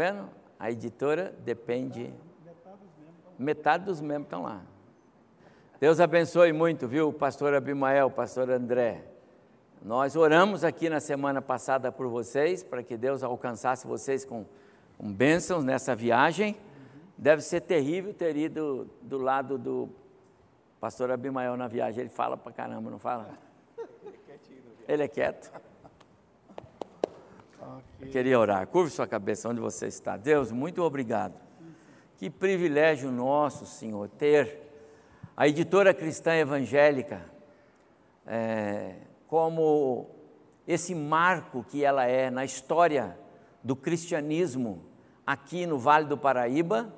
vendo? A editora depende. Metade dos membros estão lá. Deus abençoe muito, viu, pastor Abimael, pastor André. Nós oramos aqui na semana passada por vocês, para que Deus alcançasse vocês com, com bênçãos nessa viagem. Deve ser terrível ter ido do lado do pastor Abimael na viagem. Ele fala para caramba, não fala? Ele é quieto. Eu queria orar. Curve sua cabeça onde você está. Deus, muito obrigado. Que privilégio nosso, Senhor, ter a editora cristã evangélica é, como esse marco que ela é na história do cristianismo aqui no Vale do Paraíba,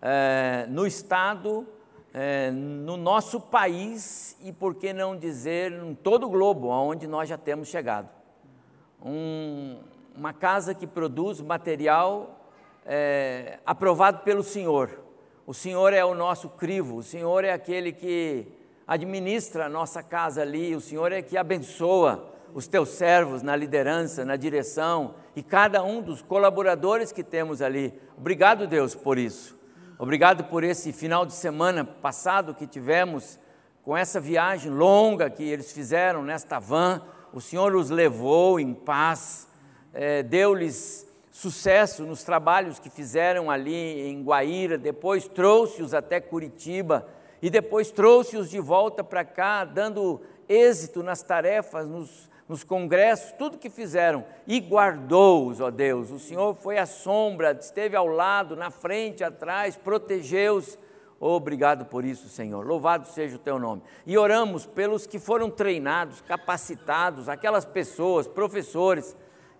é, no estado, é, no nosso país e, por que não dizer, em todo o globo, aonde nós já temos chegado. Um, uma casa que produz material é, aprovado pelo Senhor. O Senhor é o nosso crivo, o Senhor é aquele que administra a nossa casa ali, o Senhor é que abençoa os teus servos na liderança, na direção e cada um dos colaboradores que temos ali. Obrigado, Deus, por isso. Obrigado por esse final de semana passado que tivemos com essa viagem longa que eles fizeram nesta van. O Senhor os levou em paz é, deu-lhes sucesso nos trabalhos que fizeram ali em Guaíra, depois trouxe-os até Curitiba e depois trouxe-os de volta para cá, dando êxito nas tarefas, nos, nos congressos, tudo que fizeram, e guardou-os, ó Deus. O Senhor foi a sombra, esteve ao lado, na frente, atrás, protegeu-os. Obrigado por isso, Senhor. Louvado seja o teu nome. E oramos pelos que foram treinados, capacitados, aquelas pessoas, professores,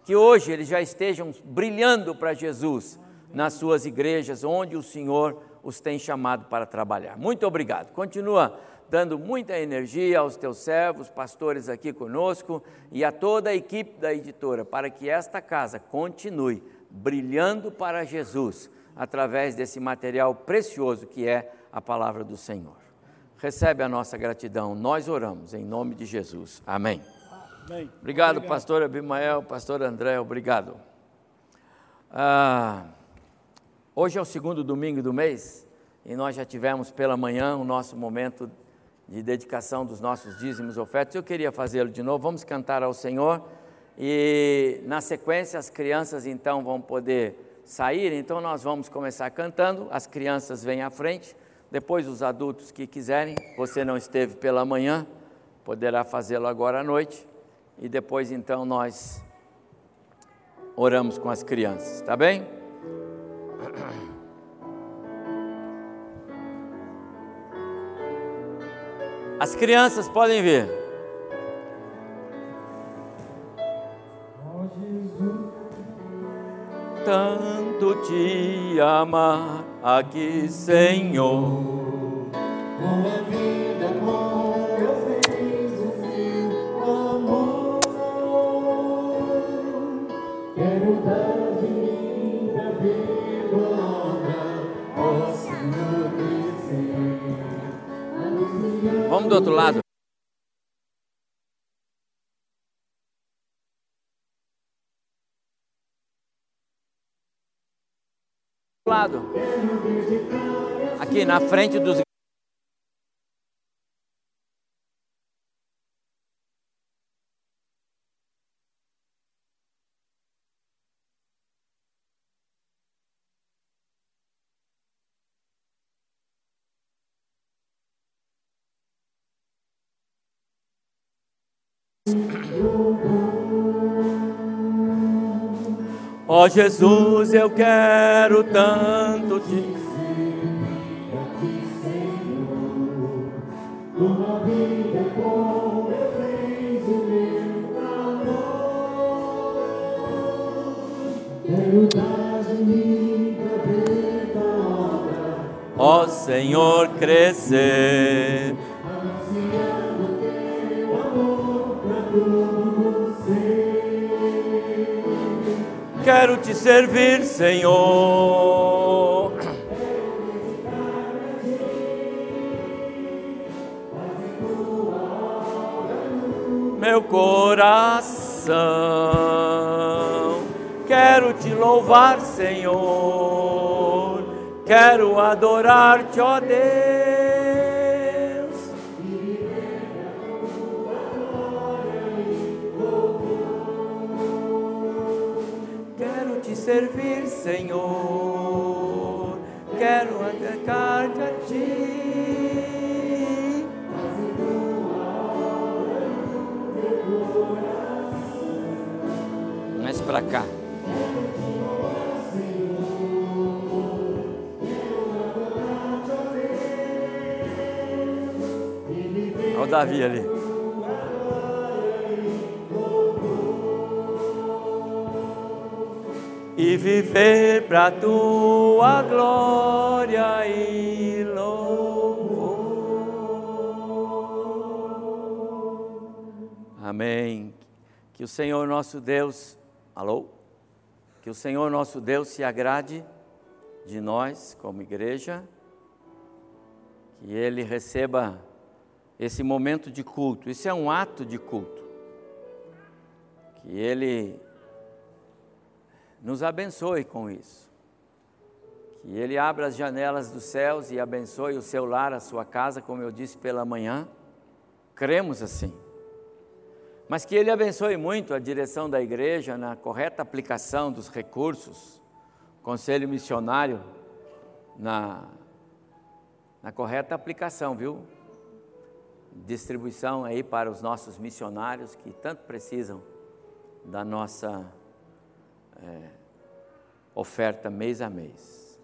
que hoje eles já estejam brilhando para Jesus nas suas igrejas, onde o Senhor os tem chamado para trabalhar. Muito obrigado. Continua dando muita energia aos teus servos, pastores aqui conosco e a toda a equipe da editora, para que esta casa continue brilhando para Jesus através desse material precioso que é a palavra do Senhor. Recebe a nossa gratidão, nós oramos em nome de Jesus. Amém. Amém. Obrigado, obrigado, pastor Abimael, pastor André, obrigado. Ah, hoje é o segundo domingo do mês e nós já tivemos pela manhã o nosso momento de dedicação dos nossos dízimos ofertas. Eu queria fazê-lo de novo. Vamos cantar ao Senhor e na sequência as crianças então vão poder sair. Então nós vamos começar cantando. As crianças vêm à frente. Depois os adultos que quiserem. Você não esteve pela manhã, poderá fazê-lo agora à noite e depois então nós oramos com as crianças, tá bem? As crianças podem vir. Tanto te amar aqui, Senhor. Do outro lado. lado. Aqui na frente dos Ó oh, Jesus, eu quero tanto te Tua vida é bom, Quero te servir, Senhor. Meu coração Quero te louvar, Senhor. Quero adorar-te, ó Deus. Servir, Senhor. Quero adorar-te a ti. Mais para cá. Olha o Davi ali. E viver para tua glória e louvor. Amém. Que o Senhor nosso Deus, alô? Que o Senhor nosso Deus se agrade de nós como igreja, que Ele receba esse momento de culto. Isso é um ato de culto. Que Ele nos abençoe com isso. Que Ele abra as janelas dos céus e abençoe o seu lar, a sua casa, como eu disse pela manhã. Cremos assim. Mas que Ele abençoe muito a direção da igreja na correta aplicação dos recursos, conselho missionário, na, na correta aplicação, viu? distribuição aí para os nossos missionários que tanto precisam da nossa é, oferta mês a mês.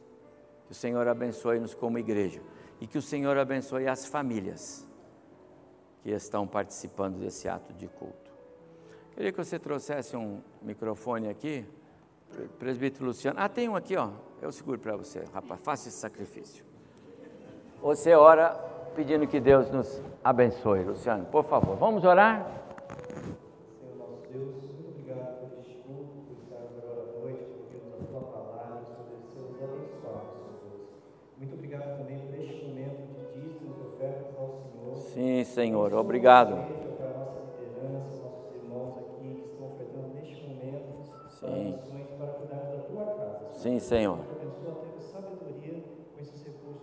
Que o Senhor abençoe-nos como igreja e que o Senhor abençoe as famílias que estão participando desse ato de culto. Queria que você trouxesse um microfone aqui, presbítero Luciano. Ah, tem um aqui, ó. Eu seguro para você, rapaz. Faça esse sacrifício. Você ora pedindo que Deus nos abençoe. Luciano, por favor, vamos orar?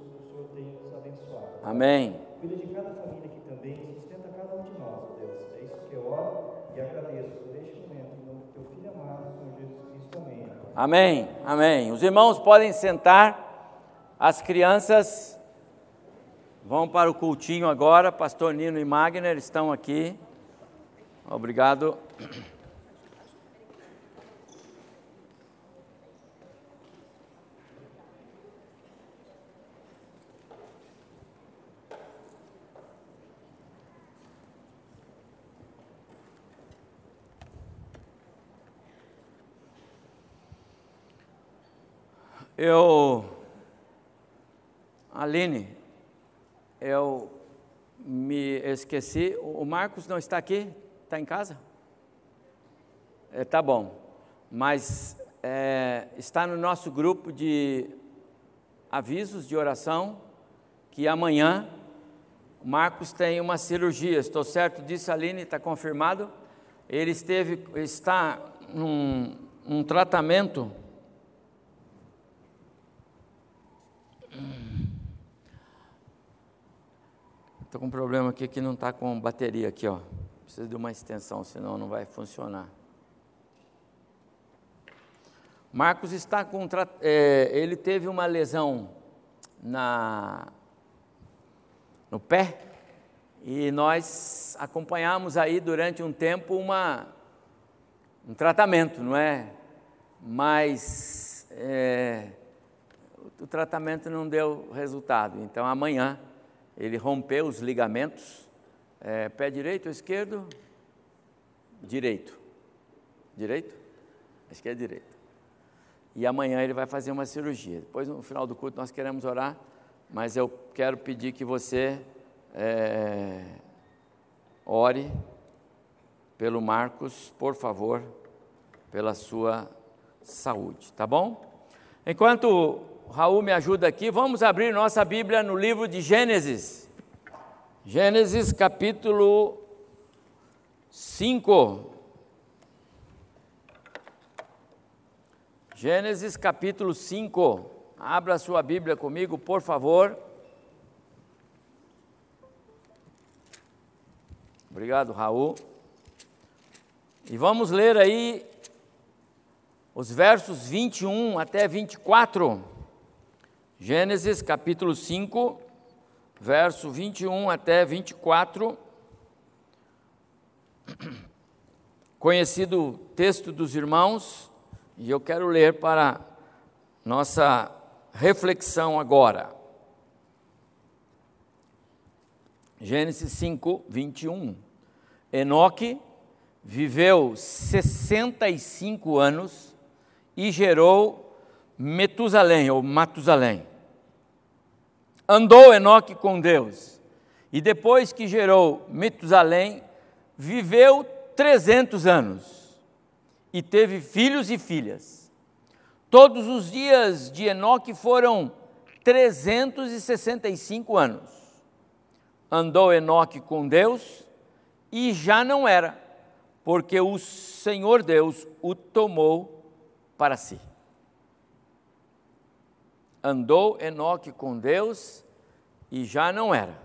O Senhor tem nos abençoado. Amém. Cuida de cada família aqui também, sustenta cada um de nós, Deus. É isso que eu oro e agradeço por este momento, em nome do teu Filho amado, Senhor Jesus Cristo. Amém. Amém. Amém. Os irmãos podem sentar. As crianças vão para o cultinho agora. Pastor Nino e Magner estão aqui. Obrigado. Eu, Aline, eu me esqueci. O Marcos não está aqui? Está em casa? É, tá bom. Mas é, está no nosso grupo de avisos de oração que amanhã o Marcos tem uma cirurgia. Estou certo disso, Aline? Está confirmado? Ele esteve, está num, num tratamento Estou com um problema aqui que não está com bateria aqui, ó. Precisa de uma extensão, senão não vai funcionar. Marcos está com é, ele teve uma lesão na no pé e nós acompanhamos aí durante um tempo uma um tratamento, não é? Mas é, o tratamento não deu resultado. Então amanhã ele rompeu os ligamentos, é, pé direito ou esquerdo? Direito. Direito? Acho que é direito. E amanhã ele vai fazer uma cirurgia. Depois, no final do culto, nós queremos orar, mas eu quero pedir que você é, ore pelo Marcos, por favor, pela sua saúde, tá bom? Enquanto Raul me ajuda aqui, vamos abrir nossa Bíblia no livro de Gênesis. Gênesis capítulo 5. Gênesis capítulo 5. Abra sua Bíblia comigo, por favor. Obrigado, Raul. E vamos ler aí os versos 21 até 24. Gênesis capítulo 5, verso 21 até 24. Conhecido texto dos irmãos, e eu quero ler para nossa reflexão agora. Gênesis 5, 21. Enoque viveu 65 anos e gerou Metusalém, ou Matusalém. Andou Enoque com Deus, e depois que gerou Metusalém, viveu 300 anos e teve filhos e filhas. Todos os dias de Enoque foram 365 anos. Andou Enoque com Deus e já não era, porque o Senhor Deus o tomou para si. Andou Enoque com Deus e já não era,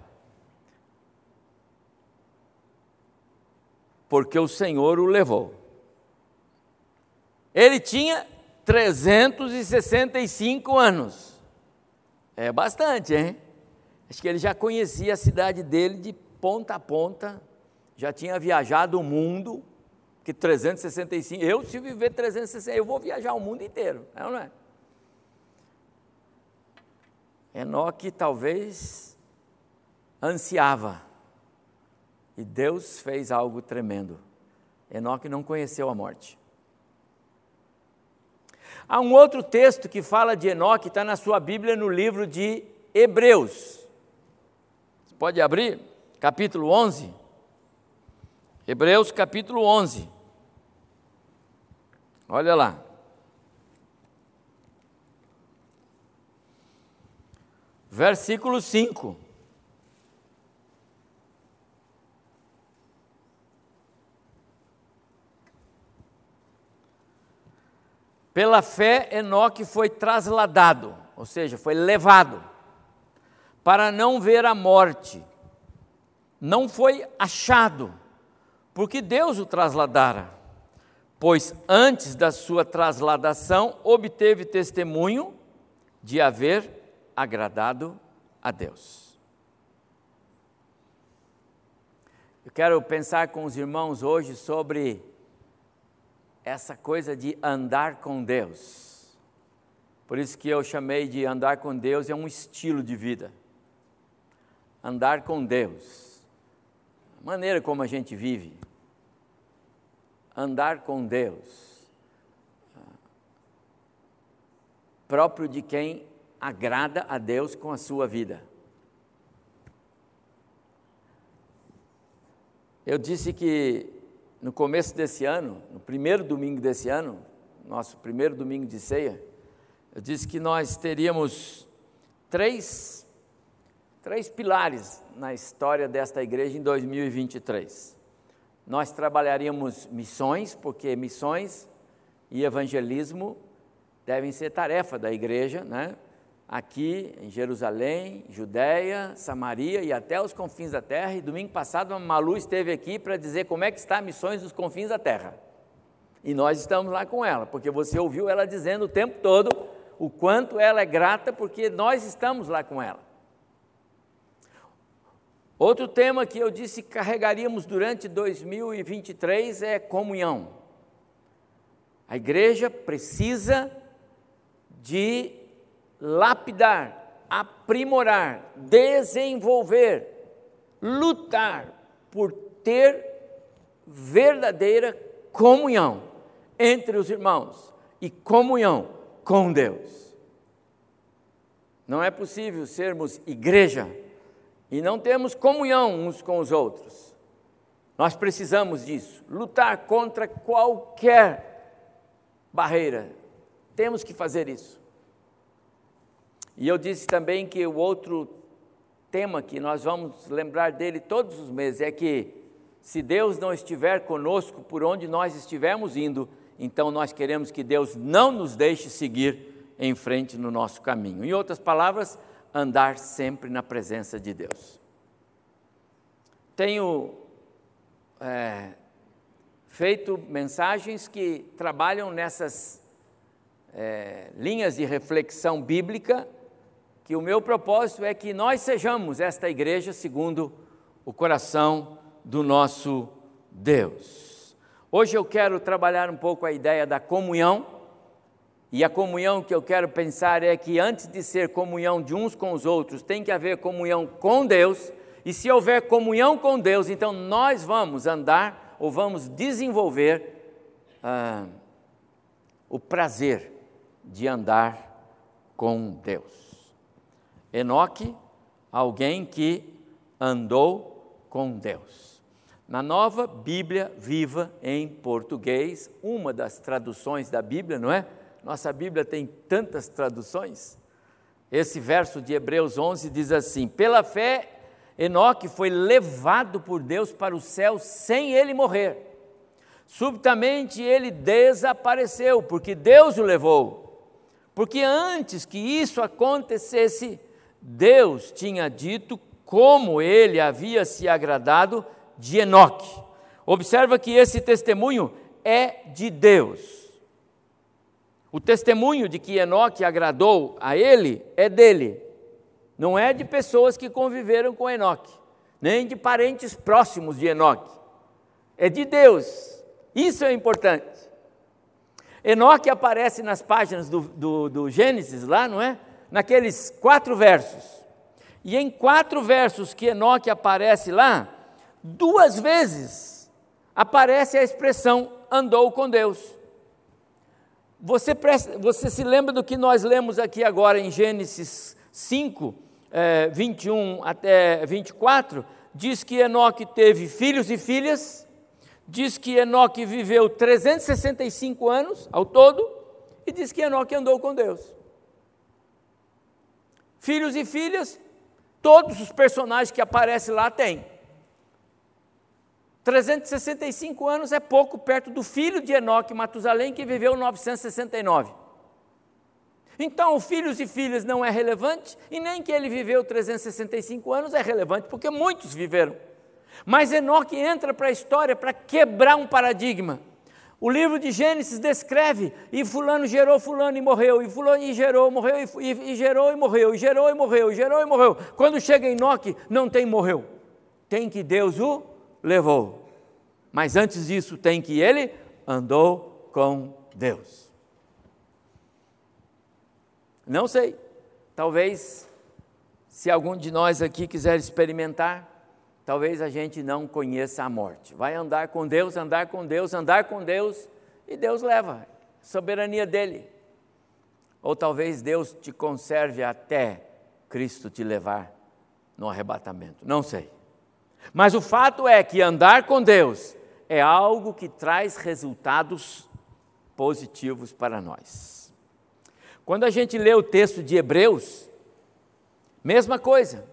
porque o Senhor o levou. Ele tinha 365 anos. É bastante, hein? Acho que ele já conhecia a cidade dele de ponta a ponta, já tinha viajado o mundo, que 365, eu se viver 365, eu vou viajar o mundo inteiro, é não é? Enoque talvez ansiava, e Deus fez algo tremendo. Enoque não conheceu a morte. Há um outro texto que fala de Enoque, está na sua Bíblia no livro de Hebreus. Você pode abrir? Capítulo 11. Hebreus, capítulo 11. Olha lá. Versículo 5. Pela fé, Enoque foi trasladado, ou seja, foi levado, para não ver a morte. Não foi achado, porque Deus o trasladara. Pois antes da sua trasladação, obteve testemunho de haver agradado a Deus. Eu quero pensar com os irmãos hoje sobre essa coisa de andar com Deus. Por isso que eu chamei de andar com Deus é um estilo de vida. Andar com Deus. A maneira como a gente vive. Andar com Deus. Próprio de quem agrada a Deus com a sua vida. Eu disse que no começo desse ano, no primeiro domingo desse ano, nosso primeiro domingo de ceia, eu disse que nós teríamos três, três pilares na história desta igreja em 2023. Nós trabalharíamos missões, porque missões e evangelismo devem ser tarefa da igreja, né? Aqui em Jerusalém, Judéia, Samaria e até os confins da terra. E domingo passado a Malu esteve aqui para dizer como é que está missões dos confins da terra. E nós estamos lá com ela, porque você ouviu ela dizendo o tempo todo o quanto ela é grata, porque nós estamos lá com ela. Outro tema que eu disse que carregaríamos durante 2023 é comunhão. A igreja precisa de lapidar, aprimorar, desenvolver, lutar por ter verdadeira comunhão entre os irmãos e comunhão com Deus. Não é possível sermos igreja e não termos comunhão uns com os outros. Nós precisamos disso, lutar contra qualquer barreira. Temos que fazer isso. E eu disse também que o outro tema que nós vamos lembrar dele todos os meses é que se Deus não estiver conosco por onde nós estivermos indo, então nós queremos que Deus não nos deixe seguir em frente no nosso caminho. Em outras palavras, andar sempre na presença de Deus. Tenho é, feito mensagens que trabalham nessas é, linhas de reflexão bíblica, que o meu propósito é que nós sejamos esta igreja segundo o coração do nosso Deus. Hoje eu quero trabalhar um pouco a ideia da comunhão, e a comunhão que eu quero pensar é que antes de ser comunhão de uns com os outros, tem que haver comunhão com Deus, e se houver comunhão com Deus, então nós vamos andar ou vamos desenvolver ah, o prazer de andar com Deus. Enoque, alguém que andou com Deus. Na nova Bíblia Viva em português, uma das traduções da Bíblia, não é? Nossa Bíblia tem tantas traduções. Esse verso de Hebreus 11 diz assim: Pela fé, Enoque foi levado por Deus para o céu sem ele morrer. Subitamente ele desapareceu, porque Deus o levou. Porque antes que isso acontecesse, Deus tinha dito como ele havia se agradado de Enoque. Observa que esse testemunho é de Deus. O testemunho de que Enoque agradou a ele é dele, não é de pessoas que conviveram com Enoque, nem de parentes próximos de Enoque. É de Deus. Isso é importante. Enoque aparece nas páginas do, do, do Gênesis, lá, não é? Naqueles quatro versos. E em quatro versos que Enoque aparece lá, duas vezes aparece a expressão andou com Deus. Você, presta, você se lembra do que nós lemos aqui agora em Gênesis 5, é, 21 até 24? Diz que Enoque teve filhos e filhas, diz que Enoque viveu 365 anos ao todo e diz que Enoque andou com Deus. Filhos e filhas, todos os personagens que aparecem lá têm. 365 anos é pouco perto do filho de Enoque, Matusalém, que viveu 969. Então, filhos e filhas não é relevante, e nem que ele viveu 365 anos é relevante, porque muitos viveram. Mas Enoque entra para a história para quebrar um paradigma. O livro de Gênesis descreve, e fulano gerou fulano e morreu, e fulano e gerou, morreu, e, e, e gerou e morreu, e gerou e morreu, e gerou e morreu. Quando chega Enoque, não tem morreu. Tem que Deus o levou. Mas antes disso, tem que ele andou com Deus. Não sei, talvez, se algum de nós aqui quiser experimentar, talvez a gente não conheça a morte. Vai andar com Deus, andar com Deus, andar com Deus, e Deus leva, soberania dele. Ou talvez Deus te conserve até Cristo te levar no arrebatamento, não sei. Mas o fato é que andar com Deus é algo que traz resultados positivos para nós. Quando a gente lê o texto de Hebreus, mesma coisa.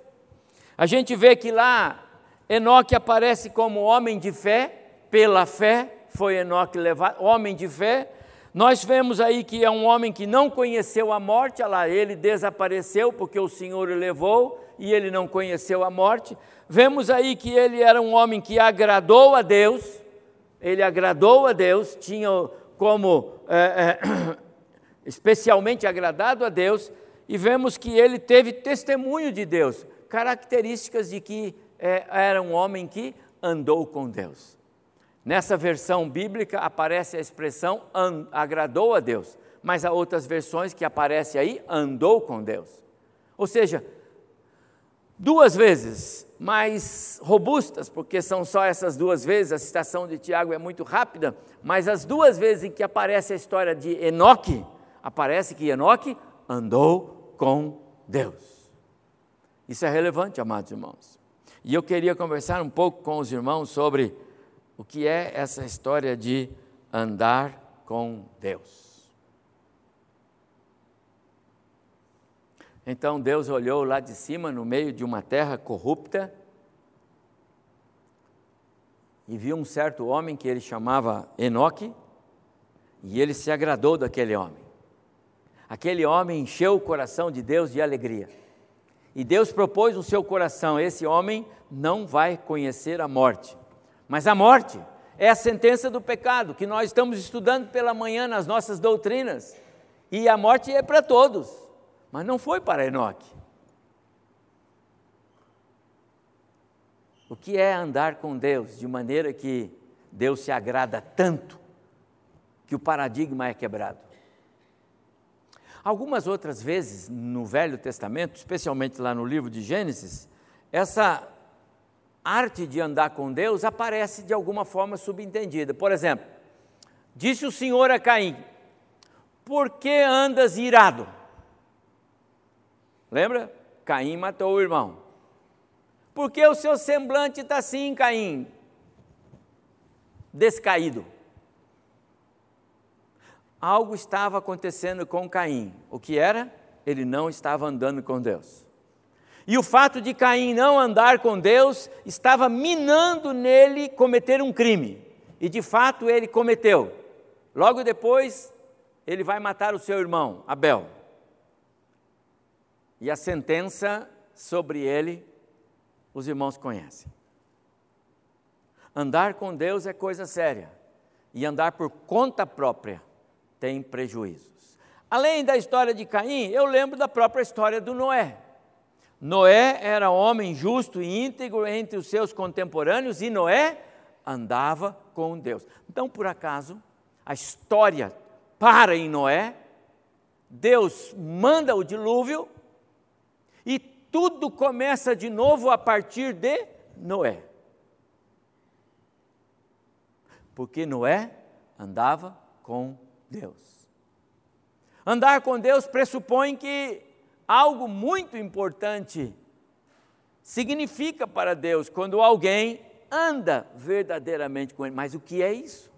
A gente vê que lá Enoque aparece como homem de fé, pela fé foi Enoque levado, homem de fé. Nós vemos aí que é um homem que não conheceu a morte, lá, ele desapareceu porque o Senhor o levou e ele não conheceu a morte. Vemos aí que ele era um homem que agradou a Deus, ele agradou a Deus, tinha como é, é, especialmente agradado a Deus, e vemos que ele teve testemunho de Deus, características de que é, era um homem que andou com Deus. Nessa versão bíblica aparece a expressão agradou a Deus, mas há outras versões que aparece aí andou com Deus. Ou seja, duas vezes mais robustas, porque são só essas duas vezes, a citação de Tiago é muito rápida, mas as duas vezes em que aparece a história de Enoque, aparece que Enoque andou com Deus. Isso é relevante, amados irmãos. E eu queria conversar um pouco com os irmãos sobre o que é essa história de andar com Deus. Então Deus olhou lá de cima, no meio de uma terra corrupta, e viu um certo homem que ele chamava Enoque, E ele se agradou daquele homem. Aquele homem encheu o coração de Deus de alegria. E Deus propôs no seu coração: esse homem não vai conhecer a morte. Mas a morte é a sentença do pecado que nós estamos estudando pela manhã nas nossas doutrinas. E a morte é para todos, mas não foi para Enoque. O que é andar com Deus de maneira que Deus se agrada tanto que o paradigma é quebrado? Algumas outras vezes no Velho Testamento, especialmente lá no livro de Gênesis, essa arte de andar com Deus aparece de alguma forma subentendida. Por exemplo, disse o Senhor a Caim: Por que andas irado? Lembra? Caim matou o irmão. Por que o seu semblante está assim, Caim? Descaído. Algo estava acontecendo com Caim. O que era? Ele não estava andando com Deus. E o fato de Caim não andar com Deus estava minando nele cometer um crime. E de fato ele cometeu. Logo depois, ele vai matar o seu irmão, Abel. E a sentença sobre ele, os irmãos conhecem. Andar com Deus é coisa séria. E andar por conta própria tem prejuízos. Além da história de Caim, eu lembro da própria história do Noé. Noé era homem justo e íntegro entre os seus contemporâneos e Noé andava com Deus. Então, por acaso, a história para em Noé, Deus manda o dilúvio e tudo começa de novo a partir de Noé. Porque Noé andava com Deus. Andar com Deus pressupõe que algo muito importante significa para Deus quando alguém anda verdadeiramente com Ele. Mas o que é isso?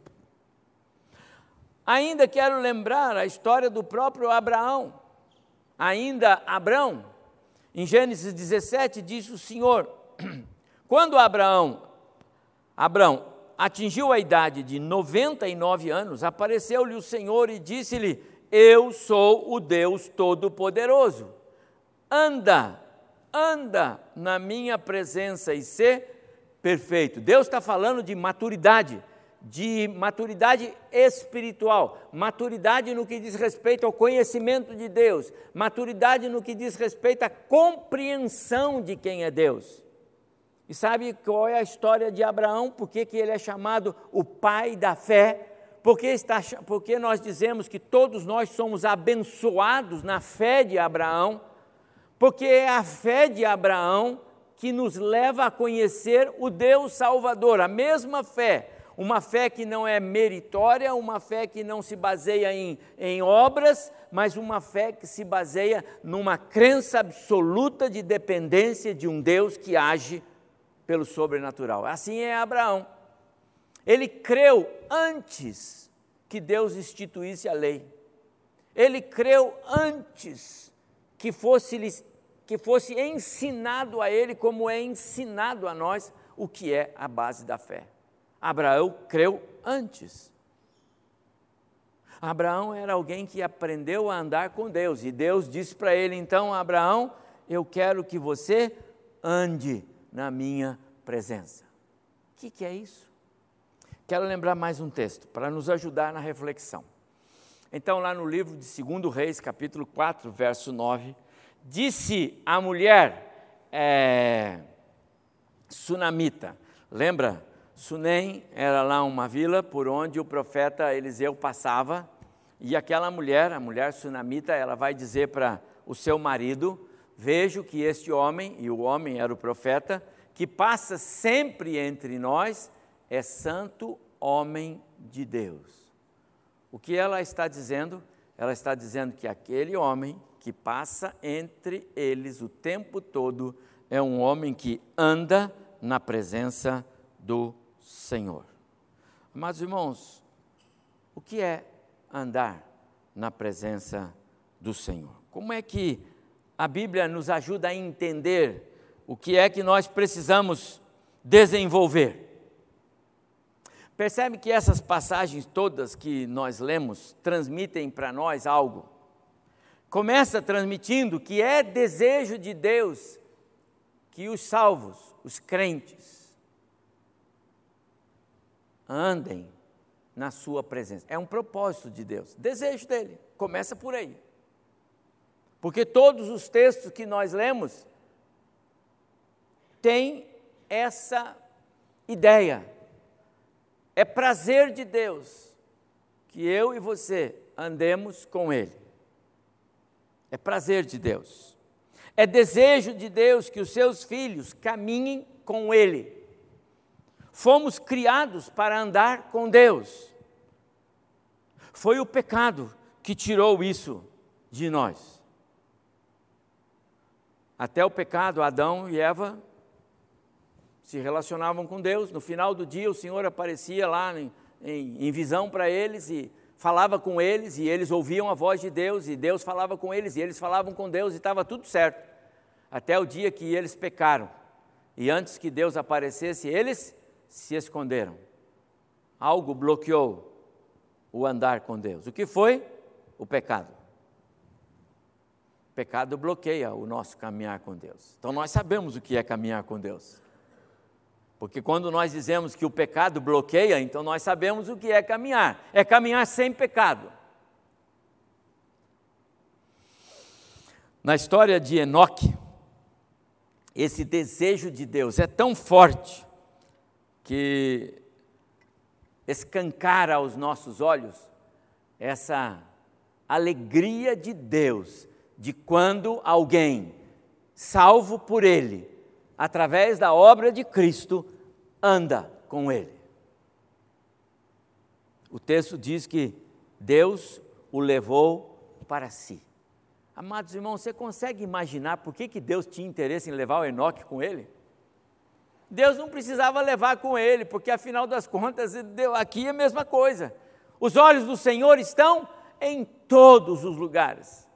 Ainda quero lembrar a história do próprio Abraão. Ainda Abraão, em Gênesis 17, diz o Senhor: quando Abraão, Abraão atingiu a idade de 99 anos, apareceu-lhe o Senhor e disse-lhe: Eu sou o Deus Todo-Poderoso anda, anda na minha presença e ser perfeito. Deus está falando de maturidade, de maturidade espiritual, maturidade no que diz respeito ao conhecimento de Deus, maturidade no que diz respeito à compreensão de quem é Deus. E sabe qual é a história de Abraão? Por que, que ele é chamado o pai da fé? Porque, está, porque nós dizemos que todos nós somos abençoados na fé de Abraão porque é a fé de Abraão que nos leva a conhecer o Deus Salvador, a mesma fé, uma fé que não é meritória, uma fé que não se baseia em, em obras, mas uma fé que se baseia numa crença absoluta de dependência de um Deus que age pelo sobrenatural. Assim é Abraão. Ele creu antes que Deus instituísse a lei. Ele creu antes que fosse-lhes que fosse ensinado a ele, como é ensinado a nós, o que é a base da fé. Abraão creu antes. Abraão era alguém que aprendeu a andar com Deus, e Deus disse para ele: então, Abraão, eu quero que você ande na minha presença. O que, que é isso? Quero lembrar mais um texto para nos ajudar na reflexão. Então, lá no livro de 2 Reis, capítulo 4, verso 9, disse a mulher é, sunamita, lembra? Sunem era lá uma vila por onde o profeta Eliseu passava, e aquela mulher, a mulher sunamita, ela vai dizer para o seu marido: Vejo que este homem, e o homem era o profeta, que passa sempre entre nós, é santo homem de Deus. O que ela está dizendo? Ela está dizendo que aquele homem que passa entre eles o tempo todo é um homem que anda na presença do Senhor. Mas, irmãos, o que é andar na presença do Senhor? Como é que a Bíblia nos ajuda a entender o que é que nós precisamos desenvolver? Percebe que essas passagens todas que nós lemos transmitem para nós algo. Começa transmitindo que é desejo de Deus que os salvos, os crentes, andem na sua presença. É um propósito de Deus, desejo dele. Começa por aí. Porque todos os textos que nós lemos têm essa ideia. É prazer de Deus que eu e você andemos com Ele. É prazer de Deus. É desejo de Deus que os seus filhos caminhem com Ele. Fomos criados para andar com Deus. Foi o pecado que tirou isso de nós. Até o pecado, Adão e Eva se relacionavam com Deus. No final do dia, o Senhor aparecia lá em, em, em visão para eles e falava com eles, e eles ouviam a voz de Deus, e Deus falava com eles, e eles falavam com Deus, e estava tudo certo. Até o dia que eles pecaram. E antes que Deus aparecesse, eles se esconderam. Algo bloqueou o andar com Deus. O que foi? O pecado. Pecado bloqueia o nosso caminhar com Deus. Então nós sabemos o que é caminhar com Deus. Porque quando nós dizemos que o pecado bloqueia, então nós sabemos o que é caminhar. É caminhar sem pecado. Na história de Enoque, esse desejo de Deus é tão forte que escancara aos nossos olhos essa alegria de Deus de quando alguém, salvo por Ele, através da obra de Cristo, anda com Ele. O texto diz que Deus o levou para si. Amados irmãos, você consegue imaginar por que, que Deus tinha interesse em levar o Enoque com ele? Deus não precisava levar com ele, porque afinal das contas, aqui é a mesma coisa. Os olhos do Senhor estão em todos os lugares.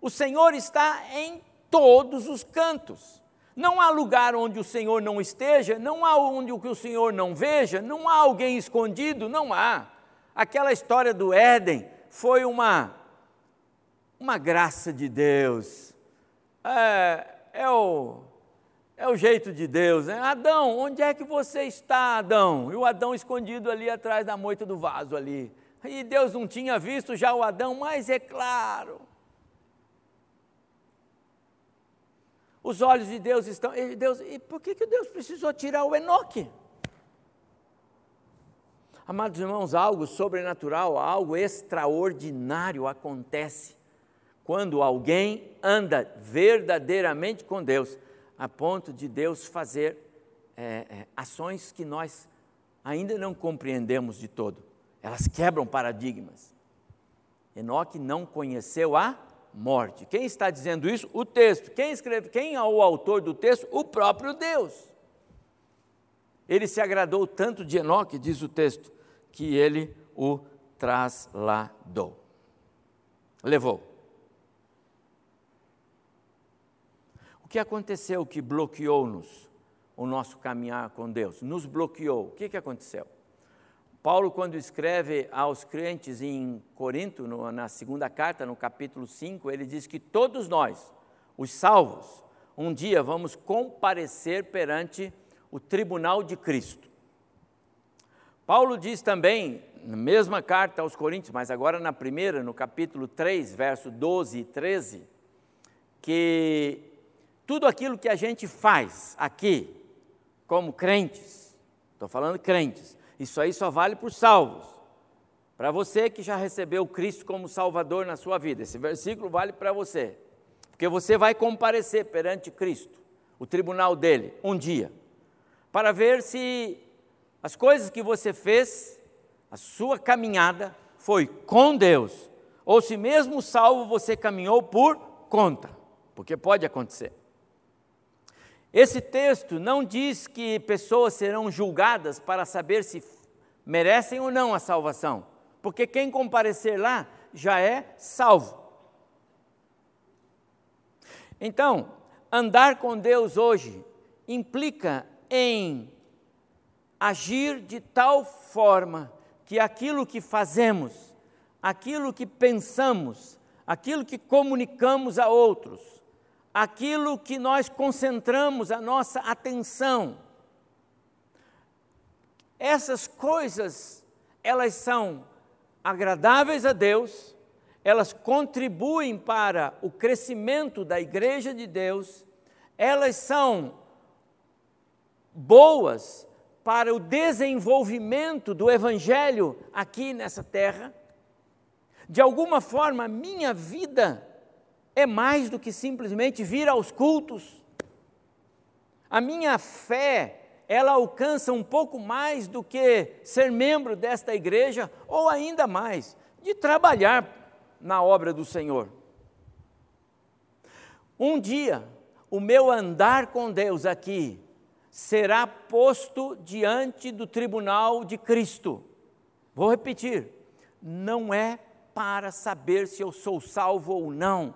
O Senhor está em todos os cantos. Não há lugar onde o Senhor não esteja, não há onde o que o Senhor não veja, não há alguém escondido, não há. Aquela história do Éden foi uma, uma graça de Deus. É, é, o, é o jeito de Deus. Né? Adão, onde é que você está, Adão? E o Adão escondido ali atrás da moita do vaso ali. E Deus não tinha visto já o Adão, mas é claro. Os olhos de Deus estão. E, Deus, e por que, que Deus precisou tirar o Enoque? Amados irmãos, algo sobrenatural, algo extraordinário acontece quando alguém anda verdadeiramente com Deus, a ponto de Deus fazer é, é, ações que nós ainda não compreendemos de todo. Elas quebram paradigmas. Enoque não conheceu a morte. Quem está dizendo isso? O texto. Quem escreve? Quem é o autor do texto? O próprio Deus. Ele se agradou tanto de Enoque, diz o texto, que ele o trasladou. Levou. O que aconteceu que bloqueou-nos o nosso caminhar com Deus? Nos bloqueou. O que, que aconteceu? Paulo, quando escreve aos crentes em Corinto, no, na segunda carta, no capítulo 5, ele diz que todos nós, os salvos, um dia vamos comparecer perante o tribunal de Cristo. Paulo diz também, na mesma carta aos Coríntios, mas agora na primeira, no capítulo 3, verso 12 e 13, que tudo aquilo que a gente faz aqui, como crentes, estou falando crentes, isso aí só vale para os salvos. Para você que já recebeu Cristo como Salvador na sua vida, esse versículo vale para você. Porque você vai comparecer perante Cristo, o tribunal dele, um dia, para ver se as coisas que você fez, a sua caminhada, foi com Deus, ou se mesmo salvo você caminhou por conta, porque pode acontecer. Esse texto não diz que pessoas serão julgadas para saber se merecem ou não a salvação, porque quem comparecer lá já é salvo. Então, andar com Deus hoje implica em agir de tal forma que aquilo que fazemos, aquilo que pensamos, aquilo que comunicamos a outros, aquilo que nós concentramos a nossa atenção, essas coisas, elas são agradáveis a Deus, elas contribuem para o crescimento da igreja de Deus, elas são boas para o desenvolvimento do evangelho aqui nessa terra. De alguma forma, a minha vida é mais do que simplesmente vir aos cultos. A minha fé, ela alcança um pouco mais do que ser membro desta igreja, ou ainda mais, de trabalhar na obra do Senhor. Um dia, o meu andar com Deus aqui será posto diante do tribunal de Cristo. Vou repetir: não é para saber se eu sou salvo ou não,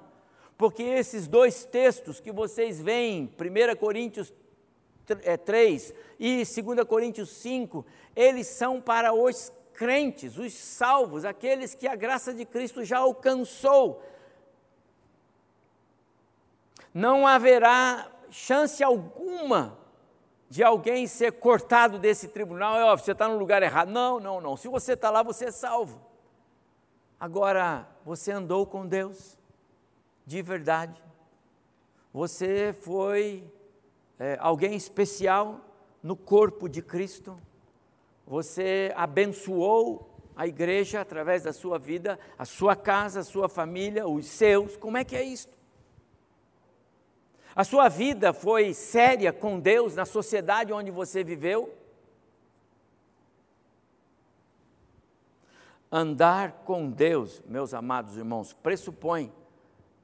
porque esses dois textos que vocês veem, 1 Coríntios 3 é, e 2 Coríntios 5, eles são para os crentes, os salvos, aqueles que a graça de Cristo já alcançou. Não haverá chance alguma de alguém ser cortado desse tribunal, é óbvio, você está no lugar errado. Não, não, não. Se você está lá, você é salvo. Agora, você andou com Deus de verdade. Você foi é, alguém especial no corpo de Cristo. Você abençoou a igreja através da sua vida, a sua casa, a sua família, os seus. Como é que é isto? A sua vida foi séria com Deus na sociedade onde você viveu? Andar com Deus, meus amados irmãos, pressupõe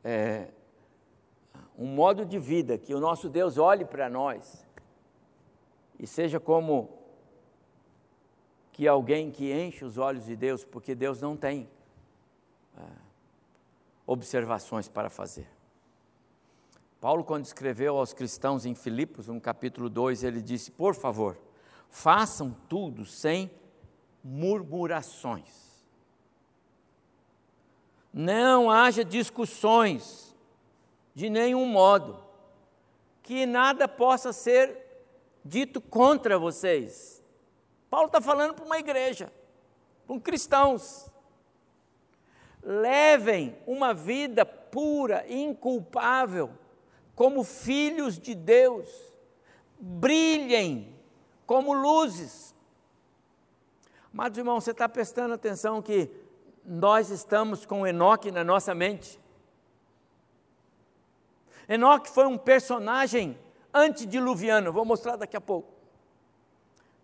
é, um modo de vida que o nosso Deus olhe para nós e seja como que alguém que enche os olhos de Deus, porque Deus não tem é, observações para fazer. Paulo, quando escreveu aos cristãos em Filipos, no capítulo 2, ele disse: Por favor, façam tudo sem murmurações. Não haja discussões de nenhum modo, que nada possa ser dito contra vocês. Paulo está falando para uma igreja, para cristãos. Levem uma vida pura, inculpável, como filhos de Deus, brilhem como luzes. Amados irmãos, você está prestando atenção que nós estamos com Enoque na nossa mente? Enoque foi um personagem antediluviano, vou mostrar daqui a pouco.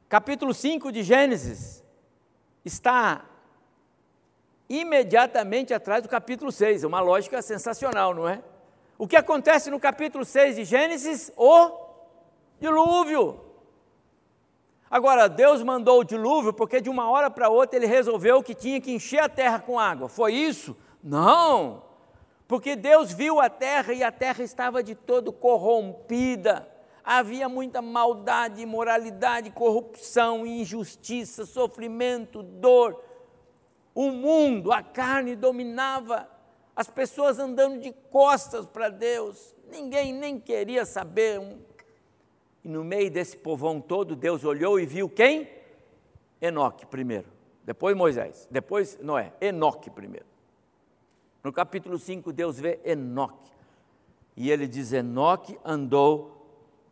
Capítulo 5 de Gênesis está imediatamente atrás do capítulo 6, uma lógica sensacional, não é? O que acontece no capítulo 6 de Gênesis? O dilúvio. Agora, Deus mandou o dilúvio porque de uma hora para outra ele resolveu que tinha que encher a terra com água. Foi isso? Não. Porque Deus viu a terra e a terra estava de todo corrompida. Havia muita maldade, imoralidade, corrupção, injustiça, sofrimento, dor. O mundo, a carne dominava as pessoas andando de costas para Deus, ninguém nem queria saber. E no meio desse povão todo, Deus olhou e viu quem? Enoque primeiro, depois Moisés, depois Noé, Enoque primeiro. No capítulo 5, Deus vê Enoque. E ele diz: Enoque andou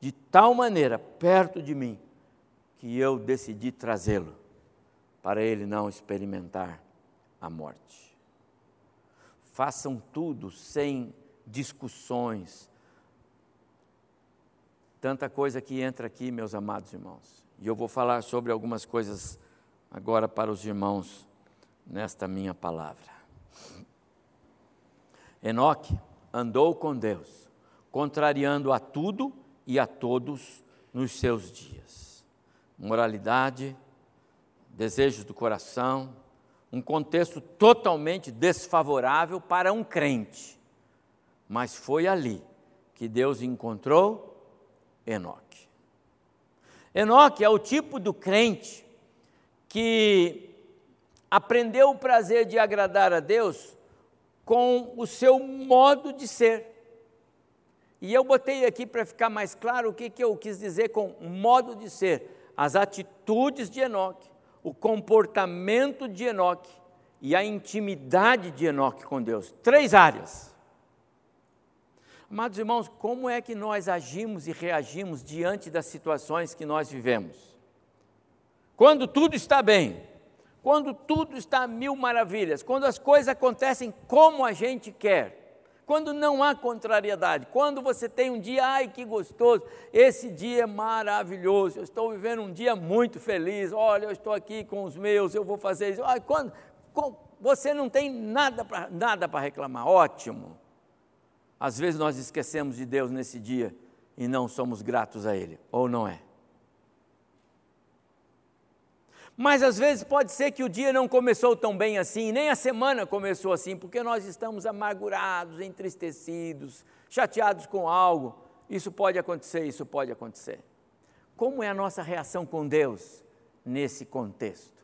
de tal maneira perto de mim, que eu decidi trazê-lo, para ele não experimentar a morte façam tudo sem discussões. Tanta coisa que entra aqui, meus amados irmãos. E eu vou falar sobre algumas coisas agora para os irmãos nesta minha palavra. Enoque andou com Deus, contrariando a tudo e a todos nos seus dias. Moralidade, desejos do coração, um contexto totalmente desfavorável para um crente. Mas foi ali que Deus encontrou Enoque. Enoque é o tipo do crente que aprendeu o prazer de agradar a Deus com o seu modo de ser. E eu botei aqui para ficar mais claro o que, que eu quis dizer com modo de ser. As atitudes de Enoque, o comportamento de Enoque e a intimidade de Enoque com Deus. Três áreas. Amados irmãos, como é que nós agimos e reagimos diante das situações que nós vivemos? Quando tudo está bem, quando tudo está a mil maravilhas, quando as coisas acontecem como a gente quer, quando não há contrariedade, quando você tem um dia, ai que gostoso, esse dia é maravilhoso, eu estou vivendo um dia muito feliz, olha, eu estou aqui com os meus, eu vou fazer isso, ai, quando, você não tem nada para nada reclamar, ótimo. Às vezes nós esquecemos de Deus nesse dia e não somos gratos a Ele, ou não é? Mas às vezes pode ser que o dia não começou tão bem assim, nem a semana começou assim, porque nós estamos amargurados, entristecidos, chateados com algo. Isso pode acontecer, isso pode acontecer. Como é a nossa reação com Deus nesse contexto?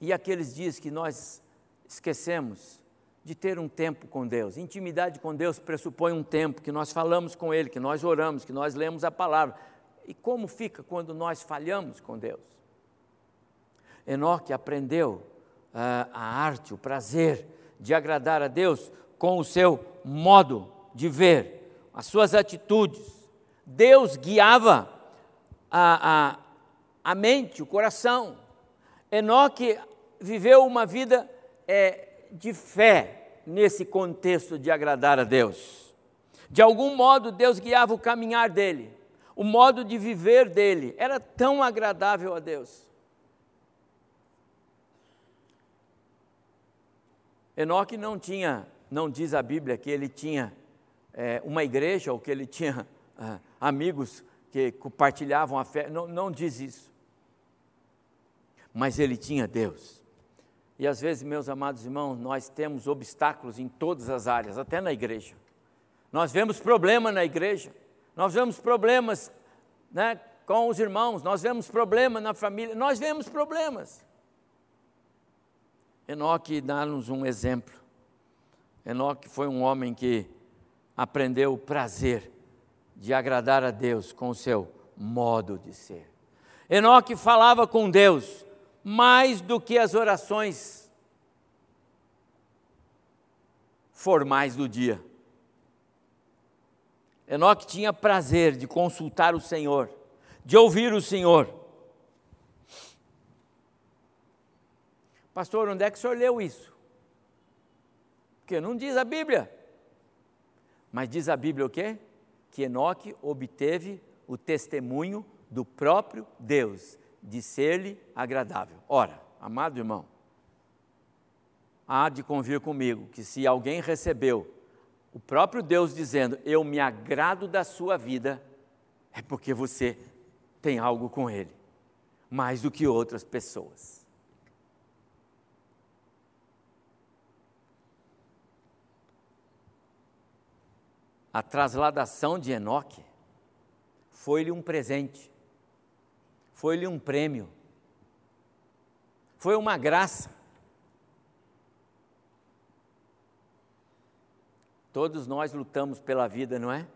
E aqueles dias que nós esquecemos de ter um tempo com Deus. Intimidade com Deus pressupõe um tempo que nós falamos com Ele, que nós oramos, que nós lemos a palavra. E como fica quando nós falhamos com Deus? Enoque aprendeu uh, a arte, o prazer de agradar a Deus com o seu modo de ver, as suas atitudes. Deus guiava a, a, a mente, o coração. Enoque viveu uma vida é, de fé nesse contexto de agradar a Deus. De algum modo, Deus guiava o caminhar dele, o modo de viver dele era tão agradável a Deus Enoque não tinha, não diz a Bíblia que ele tinha é, uma igreja ou que ele tinha é, amigos que compartilhavam a fé, não, não diz isso. Mas ele tinha Deus. E às vezes, meus amados irmãos, nós temos obstáculos em todas as áreas, até na igreja. Nós vemos problema na igreja, nós vemos problemas né, com os irmãos, nós vemos problema na família, nós vemos problemas. Enoque dá-nos um exemplo. Enoque foi um homem que aprendeu o prazer de agradar a Deus com o seu modo de ser. Enoque falava com Deus mais do que as orações formais do dia. Enoque tinha prazer de consultar o Senhor, de ouvir o Senhor. Pastor, onde é que o senhor leu isso? Porque não diz a Bíblia. Mas diz a Bíblia o quê? Que Enoque obteve o testemunho do próprio Deus, de ser-lhe agradável. Ora, amado irmão, há de convir comigo que se alguém recebeu o próprio Deus dizendo, eu me agrado da sua vida, é porque você tem algo com Ele, mais do que outras pessoas. a trasladação de Enoque foi-lhe um presente, foi-lhe um prêmio, foi uma graça. Todos nós lutamos pela vida, não é?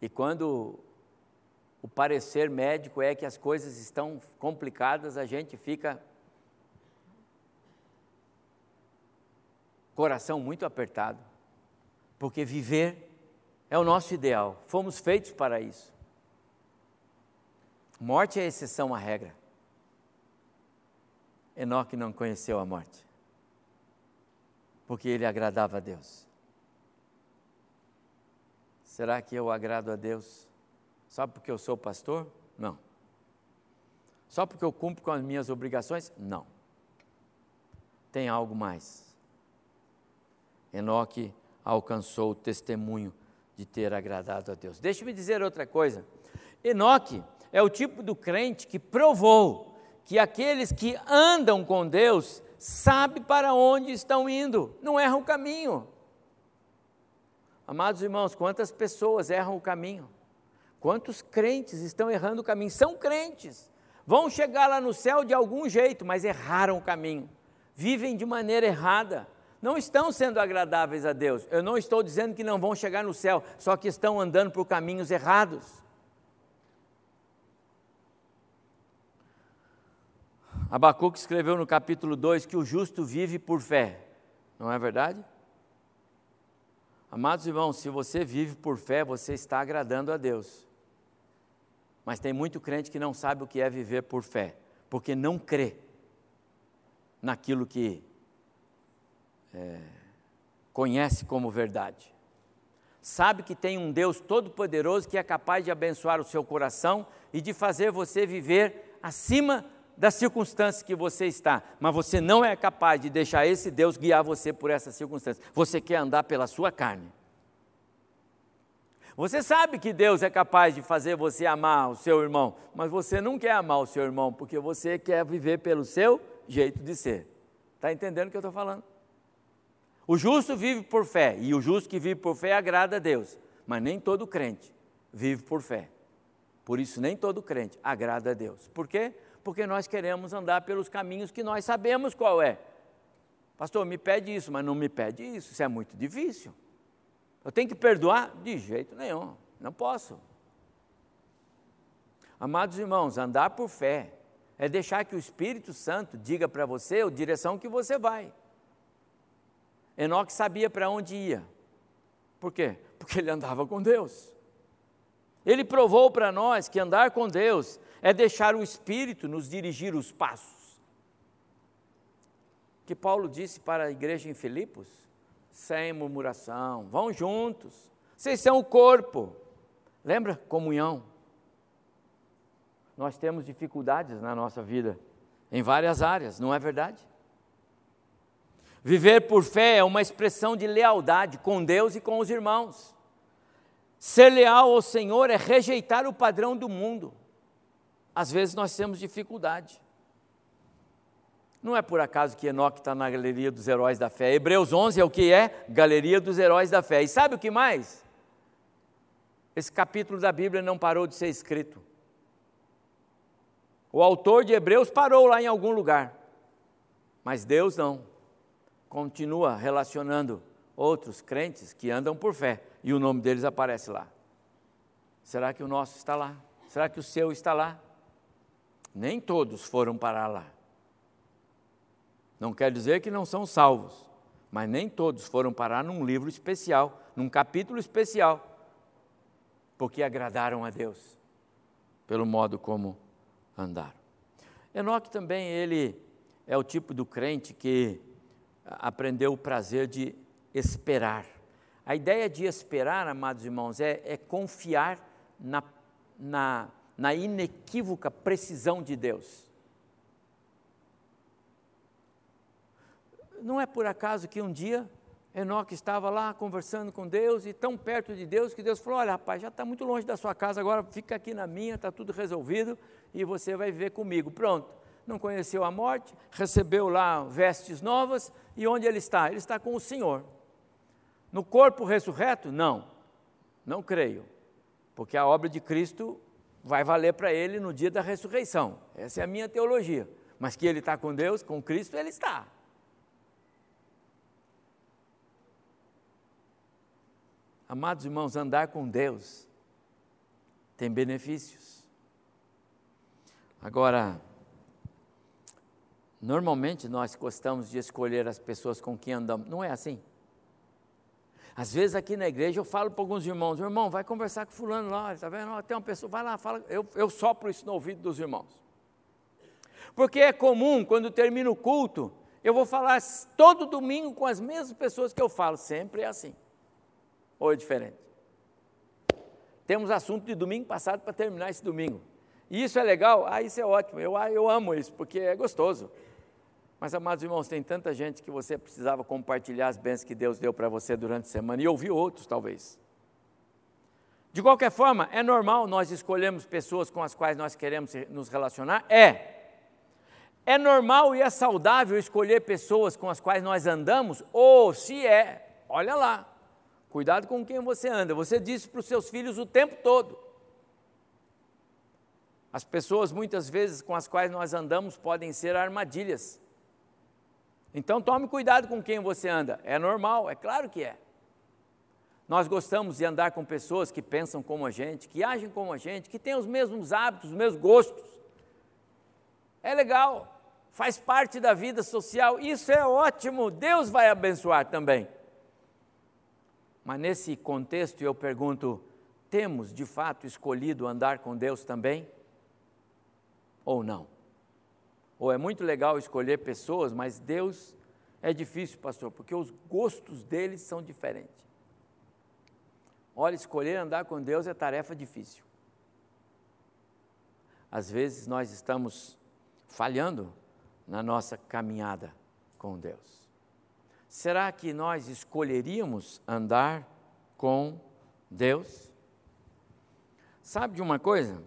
E quando o parecer médico é que as coisas estão complicadas, a gente fica coração muito apertado porque viver é o nosso ideal, fomos feitos para isso. Morte é exceção à regra. Enoque não conheceu a morte, porque ele agradava a Deus. Será que eu agrado a Deus só porque eu sou pastor? Não. Só porque eu cumpro com as minhas obrigações? Não. Tem algo mais. Enoque alcançou o testemunho de ter agradado a Deus. Deixe-me dizer outra coisa. Enoque é o tipo do crente que provou que aqueles que andam com Deus sabem para onde estão indo, não erram o caminho. Amados irmãos, quantas pessoas erram o caminho? Quantos crentes estão errando o caminho? São crentes. Vão chegar lá no céu de algum jeito, mas erraram o caminho. Vivem de maneira errada. Não estão sendo agradáveis a Deus. Eu não estou dizendo que não vão chegar no céu, só que estão andando por caminhos errados. Abacuque escreveu no capítulo 2 que o justo vive por fé. Não é verdade? Amados irmãos, se você vive por fé, você está agradando a Deus. Mas tem muito crente que não sabe o que é viver por fé, porque não crê naquilo que é, conhece como verdade. Sabe que tem um Deus todo-poderoso que é capaz de abençoar o seu coração e de fazer você viver acima das circunstâncias que você está, mas você não é capaz de deixar esse Deus guiar você por essas circunstâncias. Você quer andar pela sua carne. Você sabe que Deus é capaz de fazer você amar o seu irmão, mas você não quer amar o seu irmão porque você quer viver pelo seu jeito de ser. Está entendendo o que eu estou falando? O justo vive por fé, e o justo que vive por fé agrada a Deus, mas nem todo crente vive por fé. Por isso, nem todo crente agrada a Deus. Por quê? Porque nós queremos andar pelos caminhos que nós sabemos qual é. Pastor, me pede isso, mas não me pede isso, isso é muito difícil. Eu tenho que perdoar? De jeito nenhum, não posso. Amados irmãos, andar por fé é deixar que o Espírito Santo diga para você a direção que você vai. Enoque sabia para onde ia. Por quê? Porque ele andava com Deus. Ele provou para nós que andar com Deus é deixar o Espírito nos dirigir os passos. Que Paulo disse para a igreja em Filipos: sem murmuração, vão juntos, vocês são o corpo. Lembra? Comunhão. Nós temos dificuldades na nossa vida, em várias áreas, não é verdade? Viver por fé é uma expressão de lealdade com Deus e com os irmãos. Ser leal ao Senhor é rejeitar o padrão do mundo. Às vezes nós temos dificuldade. Não é por acaso que Enoque está na galeria dos heróis da fé. Hebreus 11 é o que é? Galeria dos heróis da fé. E sabe o que mais? Esse capítulo da Bíblia não parou de ser escrito. O autor de Hebreus parou lá em algum lugar. Mas Deus não. Continua relacionando outros crentes que andam por fé. E o nome deles aparece lá. Será que o nosso está lá? Será que o seu está lá? Nem todos foram parar lá. Não quer dizer que não são salvos, mas nem todos foram parar num livro especial, num capítulo especial, porque agradaram a Deus pelo modo como andaram. Enoque também ele é o tipo do crente que aprendeu o prazer de esperar. A ideia de esperar, amados irmãos, é, é confiar na, na, na inequívoca precisão de Deus. não é por acaso que um dia Enoque estava lá conversando com Deus e tão perto de Deus que Deus falou: Olha, rapaz, já está muito longe da sua casa, agora fica aqui na minha, está tudo resolvido e você vai viver comigo. Pronto. Não conheceu a morte, recebeu lá vestes novas e onde ele está? Ele está com o Senhor. No corpo ressurreto? Não, não creio, porque a obra de Cristo vai valer para ele no dia da ressurreição. Essa é a minha teologia. Mas que ele está com Deus, com Cristo, ele está. Amados irmãos, andar com Deus tem benefícios. Agora, normalmente nós gostamos de escolher as pessoas com quem andamos, não é assim? Às vezes aqui na igreja eu falo para alguns irmãos, irmão, vai conversar com fulano lá, está vendo? Tem uma pessoa, vai lá, fala, eu, eu sopro isso no ouvido dos irmãos. Porque é comum, quando termina o culto, eu vou falar todo domingo com as mesmas pessoas que eu falo, sempre é assim. Ou é diferente? Temos assunto de domingo passado para terminar esse domingo. E isso é legal? Ah, isso é ótimo. Eu, ah, eu amo isso, porque é gostoso. Mas, amados irmãos, tem tanta gente que você precisava compartilhar as bênçãos que Deus deu para você durante a semana e ouvir outros, talvez. De qualquer forma, é normal nós escolhermos pessoas com as quais nós queremos nos relacionar? É. É normal e é saudável escolher pessoas com as quais nós andamos? Ou se é, olha lá, Cuidado com quem você anda. Você disse para os seus filhos o tempo todo: As pessoas, muitas vezes, com as quais nós andamos podem ser armadilhas. Então, tome cuidado com quem você anda. É normal, é claro que é. Nós gostamos de andar com pessoas que pensam como a gente, que agem como a gente, que têm os mesmos hábitos, os mesmos gostos. É legal, faz parte da vida social, isso é ótimo, Deus vai abençoar também. Mas nesse contexto eu pergunto: temos de fato escolhido andar com Deus também? Ou não? Ou é muito legal escolher pessoas, mas Deus é difícil, pastor, porque os gostos deles são diferentes. Olha, escolher andar com Deus é tarefa difícil. Às vezes nós estamos falhando na nossa caminhada com Deus. Será que nós escolheríamos andar com Deus? Sabe de uma coisa?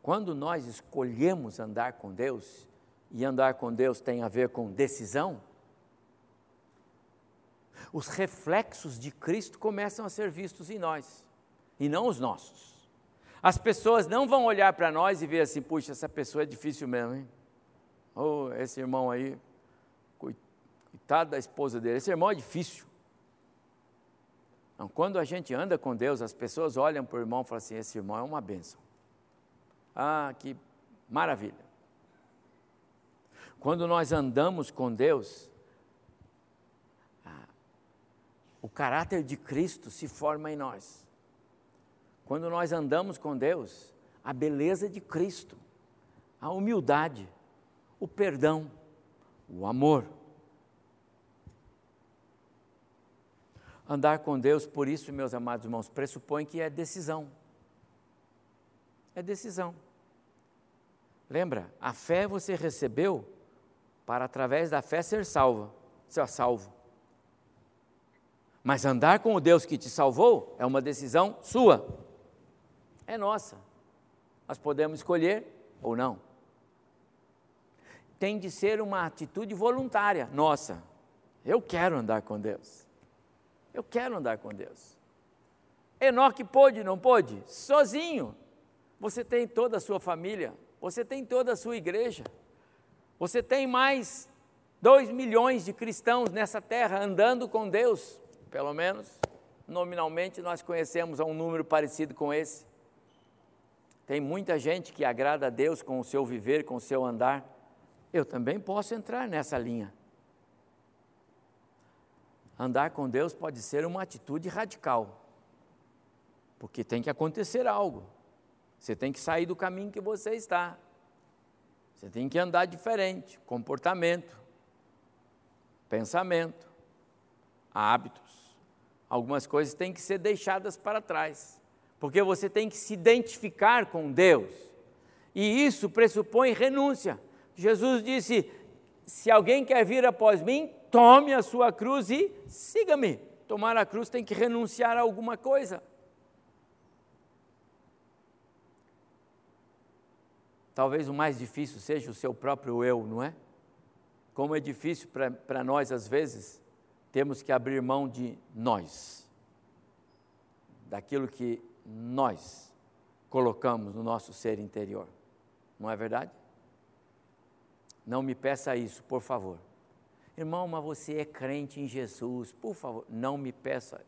Quando nós escolhemos andar com Deus, e andar com Deus tem a ver com decisão, os reflexos de Cristo começam a ser vistos em nós, e não os nossos. As pessoas não vão olhar para nós e ver assim, puxa, essa pessoa é difícil mesmo, hein? Ou oh, esse irmão aí, coitado da esposa dele, esse irmão é difícil. Não, quando a gente anda com Deus, as pessoas olham para o irmão e falam assim: esse irmão é uma bênção. Ah, que maravilha. Quando nós andamos com Deus, ah, o caráter de Cristo se forma em nós. Quando nós andamos com Deus, a beleza de Cristo, a humildade, o perdão, o amor, Andar com Deus, por isso, meus amados irmãos, pressupõe que é decisão. É decisão. Lembra? A fé você recebeu para, através da fé, ser salva, ser salvo. Mas andar com o Deus que te salvou é uma decisão sua, é nossa. Nós podemos escolher ou não. Tem de ser uma atitude voluntária nossa. Eu quero andar com Deus. Eu quero andar com Deus. Enoque pôde, não pôde? Sozinho. Você tem toda a sua família, você tem toda a sua igreja, você tem mais dois milhões de cristãos nessa terra andando com Deus, pelo menos nominalmente nós conhecemos um número parecido com esse. Tem muita gente que agrada a Deus com o seu viver, com o seu andar. Eu também posso entrar nessa linha. Andar com Deus pode ser uma atitude radical, porque tem que acontecer algo. Você tem que sair do caminho que você está. Você tem que andar diferente, comportamento, pensamento, hábitos. Algumas coisas têm que ser deixadas para trás, porque você tem que se identificar com Deus. E isso pressupõe renúncia. Jesus disse: Se alguém quer vir após mim, tome a sua cruz e siga-me. Tomar a cruz tem que renunciar a alguma coisa. Talvez o mais difícil seja o seu próprio eu, não é? Como é difícil para nós, às vezes, temos que abrir mão de nós, daquilo que nós colocamos no nosso ser interior. Não é verdade? Não me peça isso, por favor. Irmão, mas você é crente em Jesus, por favor, não me peça.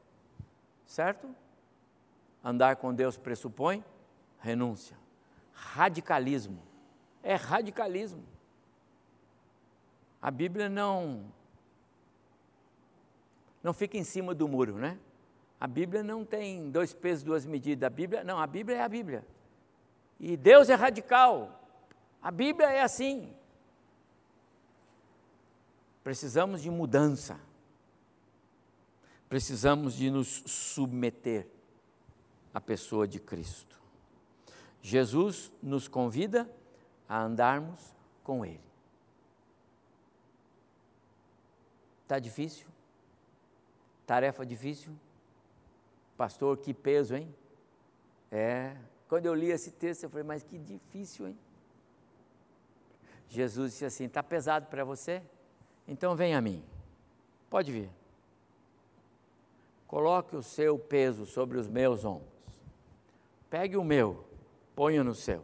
Certo? Andar com Deus pressupõe renúncia. Radicalismo. É radicalismo. A Bíblia não não fica em cima do muro, né? A Bíblia não tem dois pesos, duas medidas. A Bíblia, não, a Bíblia é a Bíblia. E Deus é radical. A Bíblia é assim. Precisamos de mudança. Precisamos de nos submeter à pessoa de Cristo. Jesus nos convida a andarmos com Ele. Está difícil? Tarefa difícil? Pastor, que peso, hein? É. Quando eu li esse texto, eu falei, mas que difícil, hein? Jesus disse assim: está pesado para você? Então vem a mim. Pode vir. Coloque o seu peso sobre os meus ombros. Pegue o meu, ponha no seu.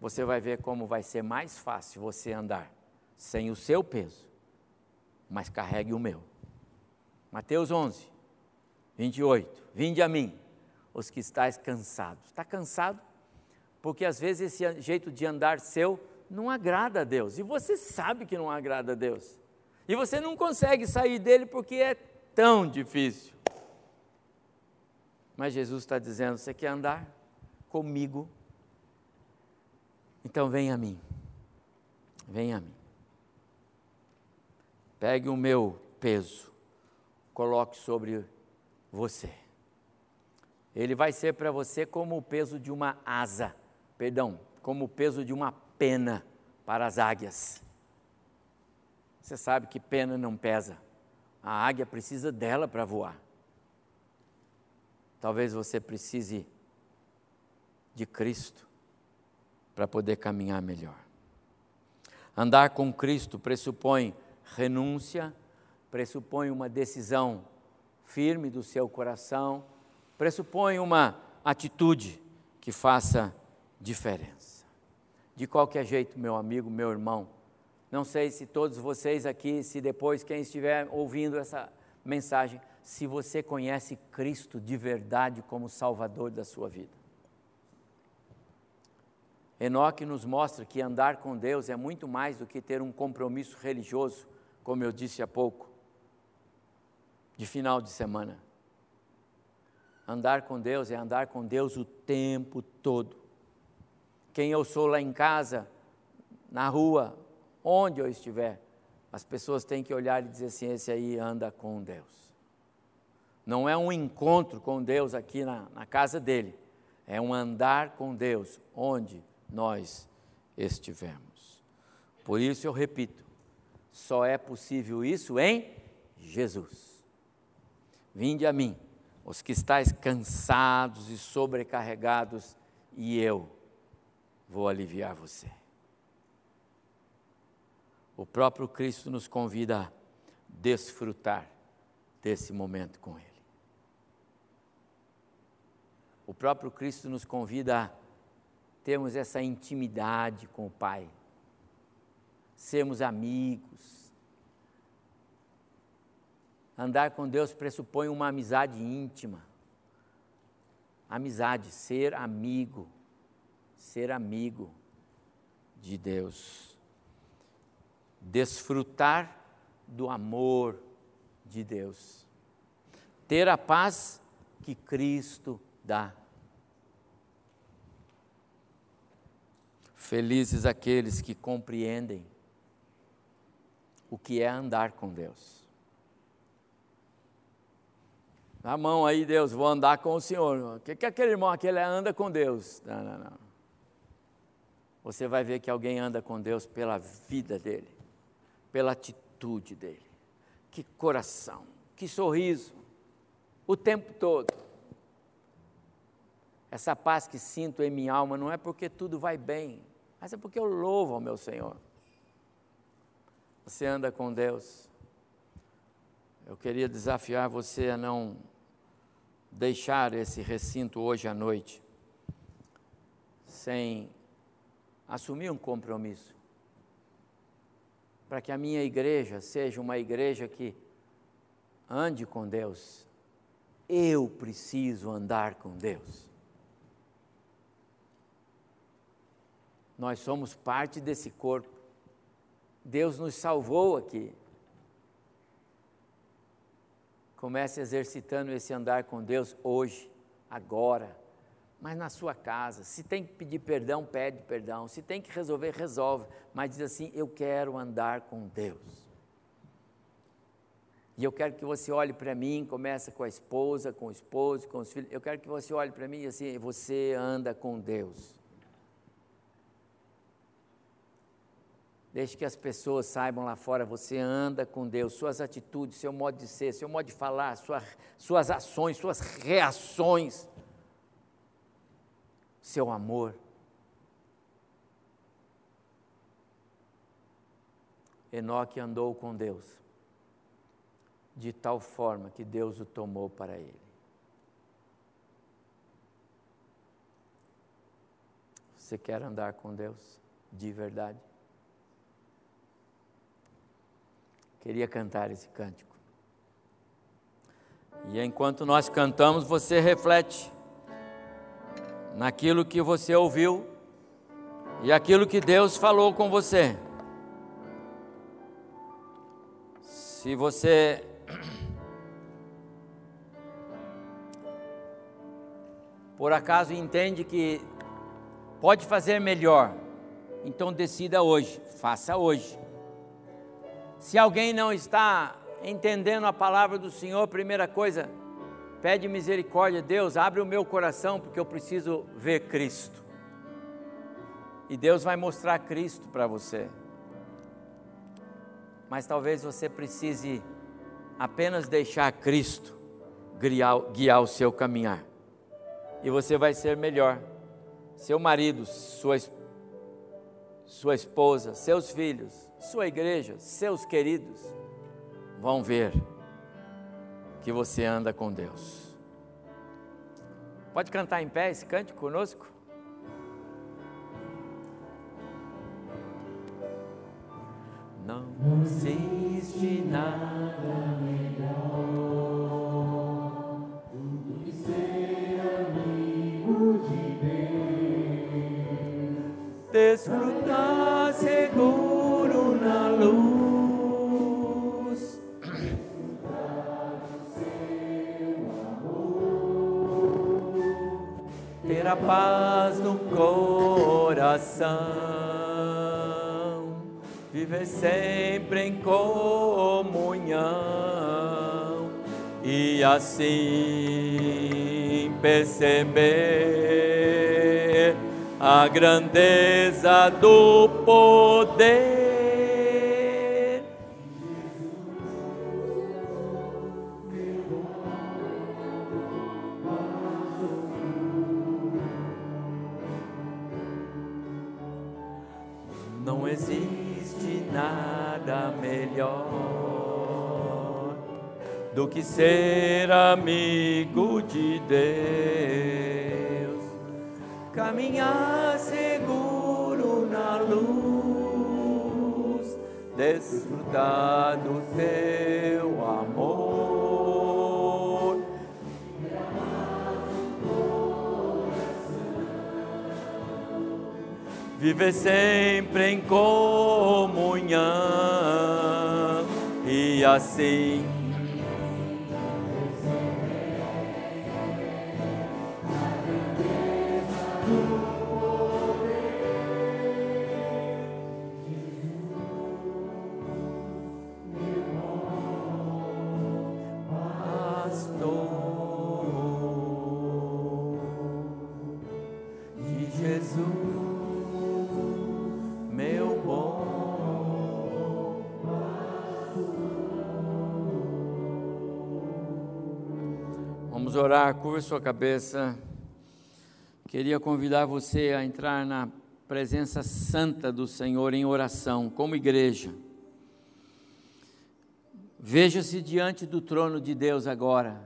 você vai ver como vai ser mais fácil você andar sem o seu peso, mas carregue o meu. Mateus 11, 28. Vinde a mim, os que estáis cansados. Está cansado? Porque às vezes esse jeito de andar seu não agrada a Deus. E você sabe que não agrada a Deus. E você não consegue sair dele porque é tão difícil. Mas Jesus está dizendo: você quer andar comigo? Então vem a mim. Vem a mim. Pegue o meu peso, coloque sobre você. Ele vai ser para você como o peso de uma asa, perdão, como o peso de uma pena para as águias. Você sabe que pena não pesa. A águia precisa dela para voar. Talvez você precise de Cristo para poder caminhar melhor. Andar com Cristo pressupõe renúncia, pressupõe uma decisão firme do seu coração, pressupõe uma atitude que faça diferença. De qualquer jeito, meu amigo, meu irmão, não sei se todos vocês aqui, se depois quem estiver ouvindo essa mensagem, se você conhece Cristo de verdade como Salvador da sua vida. Enoque nos mostra que andar com Deus é muito mais do que ter um compromisso religioso, como eu disse há pouco, de final de semana. Andar com Deus é andar com Deus o tempo todo. Quem eu sou lá em casa, na rua, onde eu estiver, as pessoas têm que olhar e dizer assim: esse aí anda com Deus. Não é um encontro com Deus aqui na, na casa dele, é um andar com Deus onde nós estivermos. Por isso eu repito: só é possível isso em Jesus. Vinde a mim, os que estáis cansados e sobrecarregados, e eu vou aliviar você. O próprio Cristo nos convida a desfrutar desse momento com Ele. O próprio Cristo nos convida a termos essa intimidade com o Pai, sermos amigos. Andar com Deus pressupõe uma amizade íntima. Amizade, ser amigo, ser amigo de Deus. Desfrutar do amor de Deus. Ter a paz que Cristo dá. Felizes aqueles que compreendem o que é andar com Deus. Na mão aí, Deus, vou andar com o Senhor. O que, que aquele irmão aquele anda com Deus? Não, não, não. Você vai ver que alguém anda com Deus pela vida dele, pela atitude dele. Que coração, que sorriso, o tempo todo. Essa paz que sinto em minha alma não é porque tudo vai bem, mas é porque eu louvo ao meu Senhor. Você anda com Deus. Eu queria desafiar você a não deixar esse recinto hoje à noite sem assumir um compromisso. Para que a minha igreja seja uma igreja que ande com Deus. Eu preciso andar com Deus. Nós somos parte desse corpo. Deus nos salvou aqui. Comece exercitando esse andar com Deus hoje, agora, mas na sua casa. Se tem que pedir perdão, pede perdão. Se tem que resolver, resolve. Mas diz assim: Eu quero andar com Deus. E eu quero que você olhe para mim, começa com a esposa, com o esposo, com os filhos. Eu quero que você olhe para mim e assim, você anda com Deus. Deixe que as pessoas saibam lá fora, você anda com Deus, suas atitudes, seu modo de ser, seu modo de falar, sua, suas ações, suas reações, seu amor. Enoque andou com Deus, de tal forma que Deus o tomou para ele. Você quer andar com Deus de verdade? Queria cantar esse cântico. E enquanto nós cantamos, você reflete naquilo que você ouviu e aquilo que Deus falou com você. Se você por acaso entende que pode fazer melhor, então decida hoje, faça hoje. Se alguém não está entendendo a palavra do Senhor, primeira coisa, pede misericórdia, Deus, abre o meu coração porque eu preciso ver Cristo. E Deus vai mostrar Cristo para você. Mas talvez você precise apenas deixar Cristo guiar, guiar o seu caminhar e você vai ser melhor. Seu marido, sua, sua esposa, seus filhos, sua igreja, seus queridos vão ver que você anda com Deus. Pode cantar em pé esse cante conosco? Não existe nada desfrutar seguro na luz. Ter a paz no coração, viver sempre em comunhão e assim perceber a grandeza do poder. Não existe nada melhor do que ser amigo de Deus caminhar seguro na luz, desfrutar do teu amor. Viver sempre em comunhão e assim orar, curva sua cabeça. Queria convidar você a entrar na presença santa do Senhor em oração, como igreja. Veja-se diante do trono de Deus agora.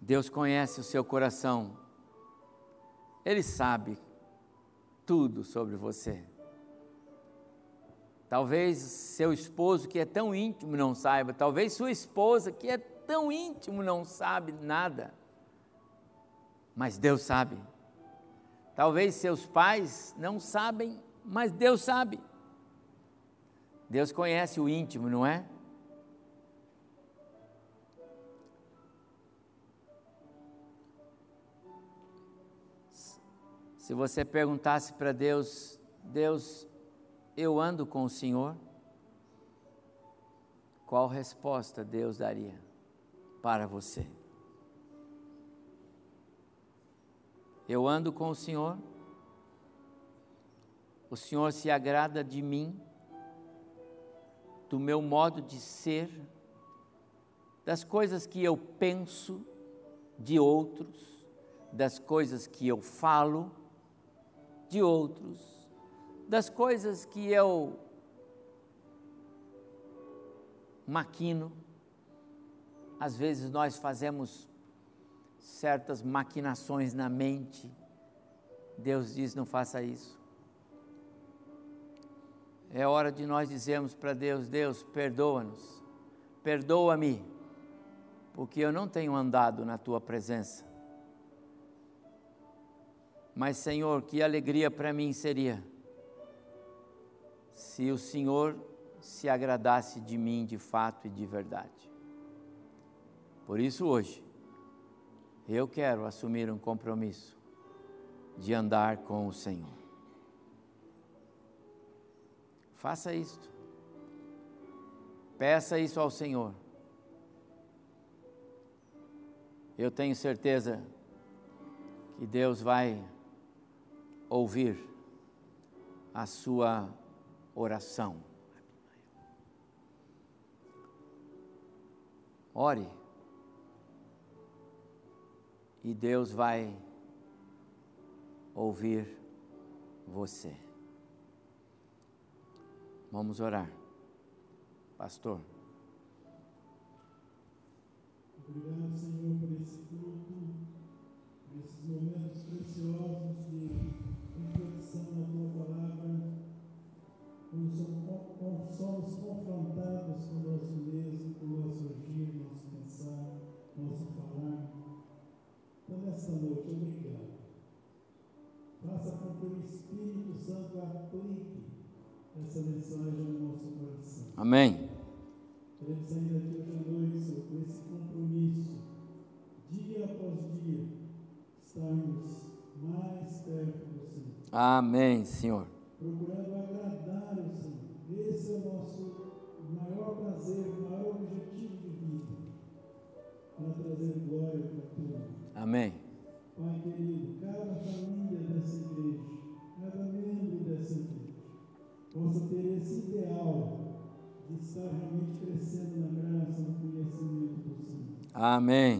Deus conhece o seu coração. Ele sabe tudo sobre você. Talvez seu esposo, que é tão íntimo, não saiba. Talvez sua esposa, que é tão íntimo, não sabe nada. Mas Deus sabe. Talvez seus pais não sabem, mas Deus sabe. Deus conhece o íntimo, não é? Se você perguntasse para Deus, Deus, eu ando com o Senhor? Qual resposta Deus daria para você? Eu ando com o Senhor? O Senhor se agrada de mim, do meu modo de ser, das coisas que eu penso de outros, das coisas que eu falo de outros das coisas que eu maquino. Às vezes nós fazemos certas maquinações na mente. Deus diz: não faça isso. É hora de nós dizermos para Deus: Deus, perdoa-nos, perdoa-me, porque eu não tenho andado na tua presença. Mas, Senhor, que alegria para mim seria se o Senhor se agradasse de mim de fato e de verdade. Por isso, hoje, eu quero assumir um compromisso de andar com o Senhor. Faça isto. Peça isso ao Senhor. Eu tenho certeza que Deus vai ouvir a sua oração. Ore. E Deus vai ouvir você. Vamos orar. Pastor. Obrigado, Senhor, por esse culto, por esses momentos preciosos essa mensagem no nosso coração. Amém. Queremos sair daqui hoje à noite, Senhor, com esse compromisso, dia após dia, estarmos mais perto do Senhor. Amém, Senhor. Procurando agradar o Senhor. Esse é o nosso maior prazer, o maior objetivo de vida. Para trazer glória para tua nome. Amém. Pai querido, possa ter esse ideal de estar realmente crescendo na graça, no conhecimento do Senhor. Amém.